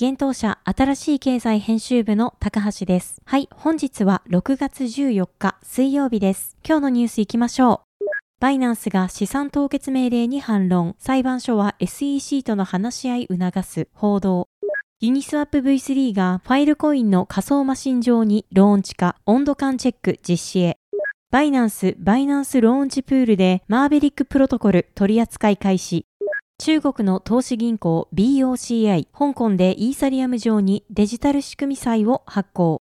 現当社新しい経済編集部の高橋です。はい、本日は6月14日水曜日です。今日のニュース行きましょう。バイナンスが資産凍結命令に反論。裁判所は SEC との話し合い促す。報道。ユニスワップ V3 がファイルコインの仮想マシン上にローンチか、温度感チェック実施へ。バイナンス、バイナンスローンチプールでマーベリックプロトコル取り扱い開始。中国の投資銀行 BOCI、香港でイーサリアム上にデジタル仕組み債を発行。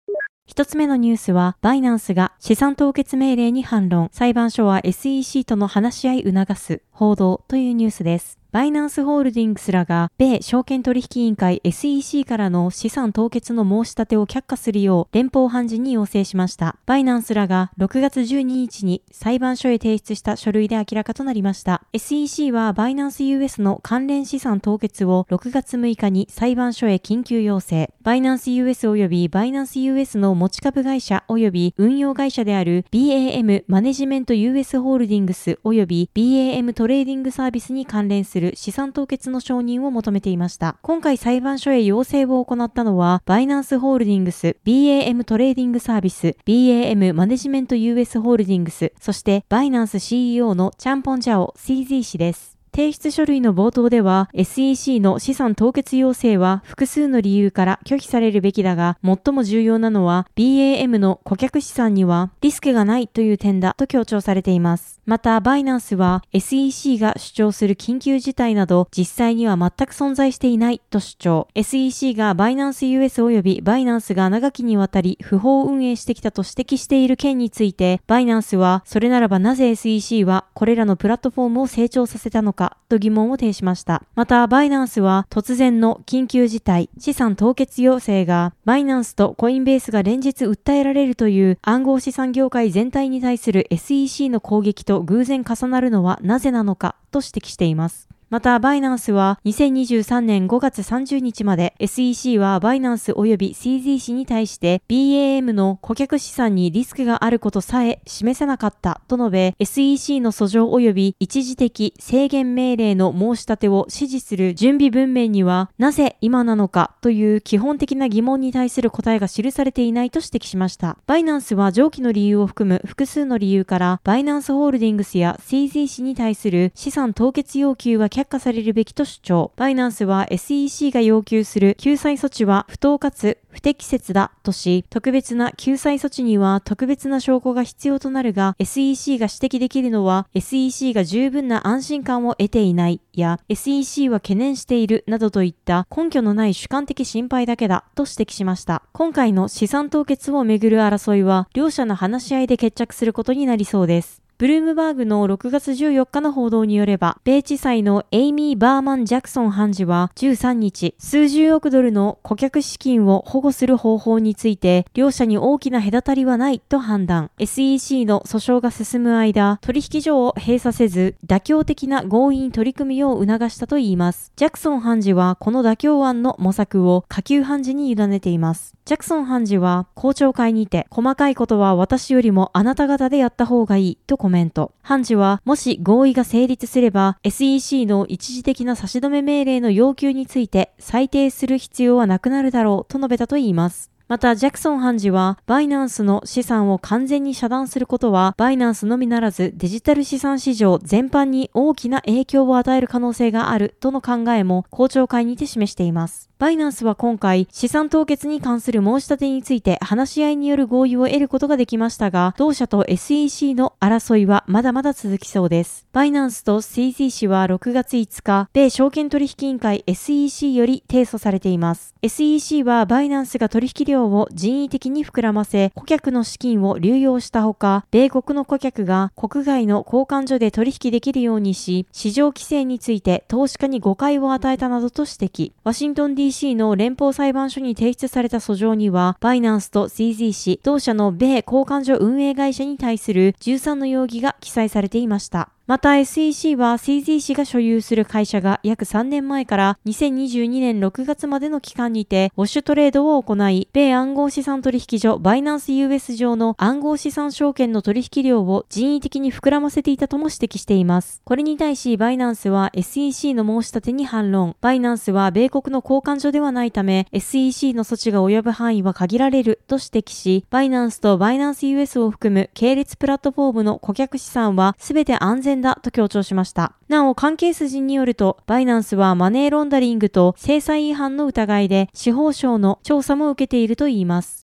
一つ目のニュースは、バイナンスが資産凍結命令に反論、裁判所は SEC との話し合い促す、報道というニュースです。バイナンスホールディングスらが、米証券取引委員会 SEC からの資産凍結の申し立てを却下するよう連邦判事に要請しました。バイナンスらが6月12日に裁判所へ提出した書類で明らかとなりました。SEC はバイナンス US の関連資産凍結を6月6日に裁判所へ緊急要請。バイナンス US 及びバイナンス US の持ち株会社及び運用会社である BAM マネジメント US ホールディングス及び BAM トレーディングサービスに関連する資産凍結の承認を求めていました。今回裁判所へ要請を行ったのは、バイナンスホールディングス、BAM トレーディングサービス、BAM マネジメント US ホールディングス、そしてバイナンス CEO のチャンポンジャオ CZ 氏です。提出書類の冒頭では SEC の資産凍結要請は複数の理由から拒否されるべきだが最も重要なのは BAM の顧客資産にはリスクがないという点だと強調されています。またバイナンスは SEC が主張する緊急事態など実際には全く存在していないと主張。SEC がバイナンス US 及びバイナンスが長きにわたり不法運営してきたと指摘している件についてバイナンスはそれならばなぜ SEC はこれらのプラットフォームを成長させたのかと疑問を呈しました。また、バイナンスは突然の緊急事態、資産凍結要請が、バイナンスとコインベースが連日訴えられるという暗号資産業界全体に対する SEC の攻撃と偶然重なるのはなぜなのかと指摘しています。また、バイナンスは2023年5月30日まで SEC はバイナンス及び CZ 氏に対して BAM の顧客資産にリスクがあることさえ示せなかったと述べ SEC の訴状及び一時的制限命令の申し立てを支持する準備文面にはなぜ今なのかという基本的な疑問に対する答えが記されていないと指摘しました。バイナンスは上記の理由を含む複数の理由からバイナンスホールディングスや CZ 氏に対する資産凍結要求は却却下されるべきと主張。バイナンスは SEC が要求する救済措置は不当かつ不適切だとし、特別な救済措置には特別な証拠が必要となるが、SEC が指摘できるのは SEC が十分な安心感を得ていないや SEC は懸念しているなどといった根拠のない主観的心配だけだと指摘しました。今回の資産凍結をめぐる争いは両者の話し合いで決着することになりそうです。ブルームバーグの6月14日の報道によれば、米地裁のエイミー・バーマン・ジャクソン判事は13日、数十億ドルの顧客資金を保護する方法について、両者に大きな隔たりはないと判断。SEC の訴訟が進む間、取引所を閉鎖せず、妥協的な合意に取り組むよう促したといいます。ジャクソン判事はこの妥協案の模索を下級判事に委ねています。ジャクソン判事は公聴会にて、細かいことは私よりもあなた方でやった方がいいとコメントメント。判事は、もし合意が成立すれば、SEC の一時的な差し止め命令の要求について裁定する必要はなくなるだろうと述べたといいます。また、ジャクソン判事は、バイナンスの資産を完全に遮断することは、バイナンスのみならずデジタル資産市場全般に大きな影響を与える可能性があるとの考えも公聴会にて示しています。バイナンスは今回、資産凍結に関する申し立てについて話し合いによる合意を得ることができましたが、同社と SEC の争いはまだまだ続きそうです。バイナンスと CZ 氏は6月5日、米証券取引委員会 SEC より提訴されています。SEC はバイナンスが取引量を人為的に膨らませ、顧客の資金を流用したほか、米国の顧客が国外の交換所で取引できるようにし、市場規制について投資家に誤解を与えたなどと指摘。ワシントン DC DC の連邦裁判所に提出された訴状には、バイナンスと CZ 氏、同社の米交換所運営会社に対する13の容疑が記載されていました。また SEC は CZ 氏が所有する会社が約3年前から2022年6月までの期間にてウォッシュトレードを行い、米暗号資産取引所バイナンス US 上の暗号資産証券の取引量を人為的に膨らませていたとも指摘しています。これに対しバイナンスは SEC の申し立てに反論。バイナンスは米国の交換所ではないため SEC の措置が及ぶ範囲は限られると指摘し、バイナンスとバイナンス US を含む系列プラットフォームの顧客資産は全て安全だと強調しました。なお、関係筋によると、バイナンスはマネーロンダリングと制裁違反の疑いで司法省の調査も受けているといいます。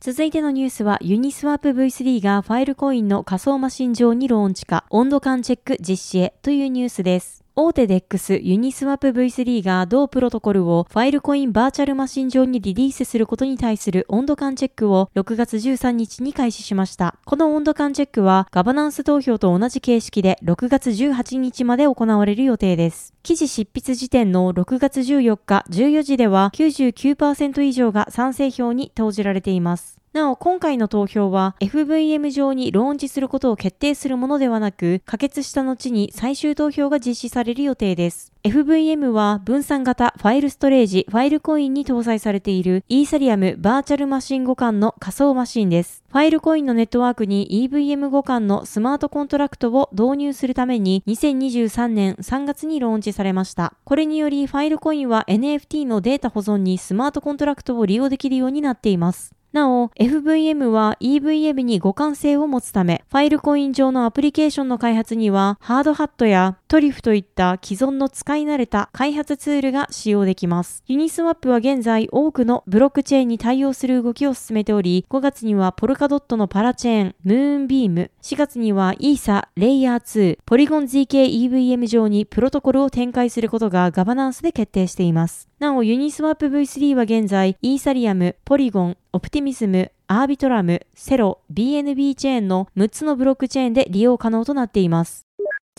続いてのニュースは、ユニスワップ V3 がファイルコインの仮想マシン上にローンチか、温度感チェック実施へというニュースです。大手 DEX ユニスワップ V3 が同プロトコルをファイルコインバーチャルマシン上にリリースすることに対する温度感チェックを6月13日に開始しました。この温度感チェックはガバナンス投票と同じ形式で6月18日まで行われる予定です。記事執筆時点の6月14日14時では99%以上が賛成票に投じられています。なお、今回の投票は FVM 上にローンチすることを決定するものではなく、可決した後に最終投票が実施される予定です。FVM は分散型ファイルストレージファイルコインに搭載されているイーサリアムバーチャルマシン互換の仮想マシンです。ファイルコインのネットワークに EVM 互換のスマートコントラクトを導入するために2023年3月にローンチされました。これによりファイルコインは NFT のデータ保存にスマートコントラクトを利用できるようになっています。なお、FVM は EVM に互換性を持つため、ファイルコイン上のアプリケーションの開発には、ハードハットやトリュフといった既存の使い慣れた開発ツールが使用できます。ユニスワップは現在多くのブロックチェーンに対応する動きを進めており、5月にはポルカドットのパラチェーン、ムーンビーム、4月にはイーサ、レイヤー2、ポリゴン ZK EVM 上にプロトコルを展開することがガバナンスで決定しています。なお、ユニスワップ V3 は現在、イーサリアム、ポリゴン、オプティミズム、アービトラム、セロ、BNB チェーンの6つのブロックチェーンで利用可能となっています。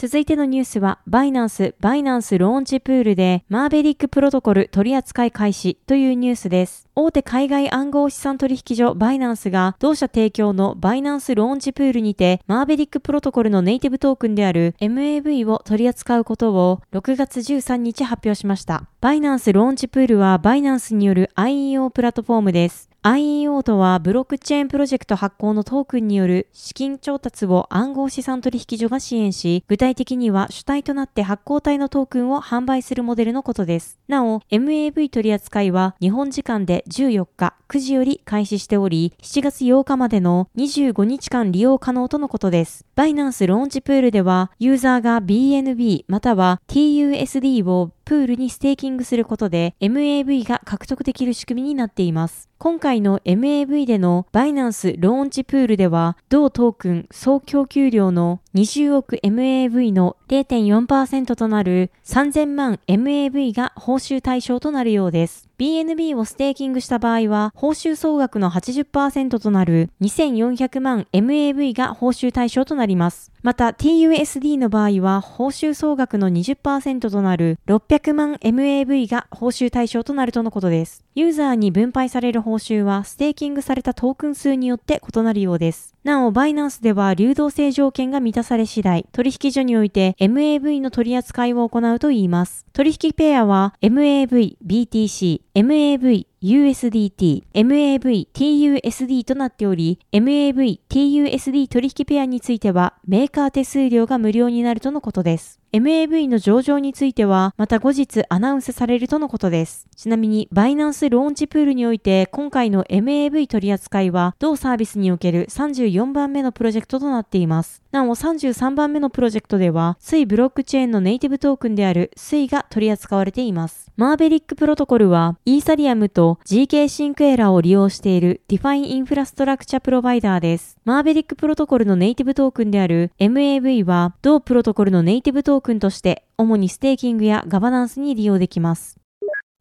続いてのニュースは、バイナンス、バイナンスローンチプールで、マーベリックプロトコル取扱い開始というニュースです。大手海外暗号資産取引所バイナンスが、同社提供のバイナンスローンチプールにて、マーベリックプロトコルのネイティブトークンである MAV を取り扱うことを6月13日発表しました。バイナンスローンチプールはバイナンスによる IEO プラットフォームです。IEO とはブロックチェーンプロジェクト発行のトークンによる資金調達を暗号資産取引所が支援し、具体的には主体となって発行体のトークンを販売するモデルのことです。なお、MAV 取扱いは日本時間で14日9時より開始しており、7月8日までの25日間利用可能とのことです。バイナンスローンチプールでは、ユーザーが BNB または TUSD をプールにステーキングすることで MAV が獲得できる仕組みになっています。今回の MAV でのバイナンスローンチプールでは、同トークン総供給量の20億 MAV の0.4%となる3000万 MAV が報酬対象となるようです。BNB をステーキングした場合は、報酬総額の80%となる2400万 MAV が報酬対象となります。また TUSD の場合は、報酬総額の20%となる600万 MAV が報酬対象となるとのことです。ユーザーに分配される報酬は、ステーキングされたトークン数によって異なるようです。なお、バイナンスでは流動性条件が満たされ次第、取引所において MAV の取り扱いを行うといいます。取引ペアは MAV、BTC、MAV、USDT、MAV、TUSD となっており、MAV、TUSD 取引ペアについてはメーカー手数料が無料になるとのことです。MAV の上場については、また後日アナウンスされるとのことです。ちなみに、バイナンスローンチプールにおいて、今回の MAV 取り扱いは、同サービスにおける34番目のプロジェクトとなっています。なお、33番目のプロジェクトでは、 Suiブロックチェーンのネイティブトークンである Sui が取り扱われています。マーベリックプロトコルは、イーサリアムと GK シンクエラーを利用している DeFi インフラストラクチャプロバイダーです。マーベリックプロトコルのネイティブトークンである MAV は、同プロトコルのネイティブトークンとして、主にステーキングやガバナンスに利用できます。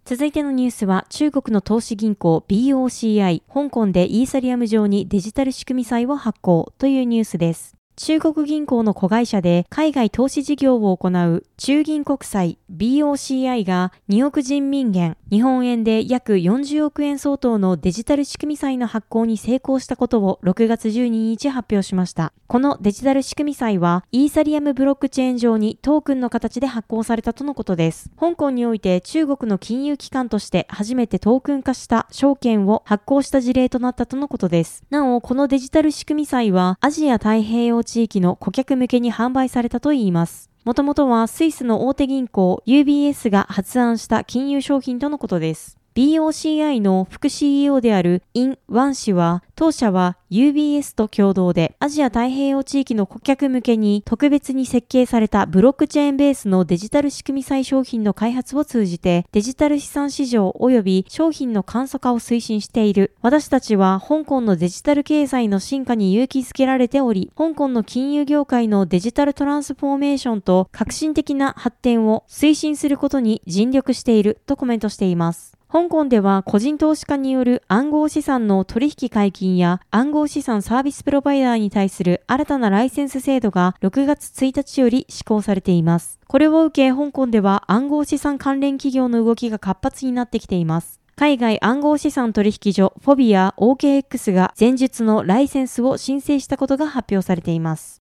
続いてのニュースは中国の投資銀行 BOCI 香港でイーサリアム上にデジタル仕組み債を発行というニュースです。中国銀行の子会社で海外投資事業を行う中銀国際 BOCI が2億人民元、日本円で約40億円相当のデジタル仕組み債の発行に成功したことを6月12日発表しました。このデジタル仕組み債はイーサリアムブロックチェーン上にトークンの形で発行されたとのことです。香港において中国の金融機関として初めてトークン化した証券を発行した事例となったとのことです。なお、このデジタル仕組み債はアジア太平洋地域の顧客向けに販売されたといいます。もともとはスイスの大手銀行 UBS が発案した金融商品とのことです。BOCI の副 CEO であるイン・ワン氏は、当社は UBS と共同でアジア太平洋地域の顧客向けに特別に設計されたブロックチェーンベースのデジタル仕組み債商品の開発を通じてデジタル資産市場及び商品の簡素化を推進している。私たちは香港のデジタル経済の進化に勇気づけられており、香港の金融業界のデジタルトランスフォーメーションと革新的な発展を推進することに尽力しているとコメントしています。香港では個人投資家による暗号資産の取引解禁や暗号資産サービスプロバイダーに対する新たなライセンス制度が6月1日より施行されています。これを受け香港では暗号資産関連企業の動きが活発になってきています。海外暗号資産取引所フォビア OKX が前述のライセンスを申請したことが発表されています。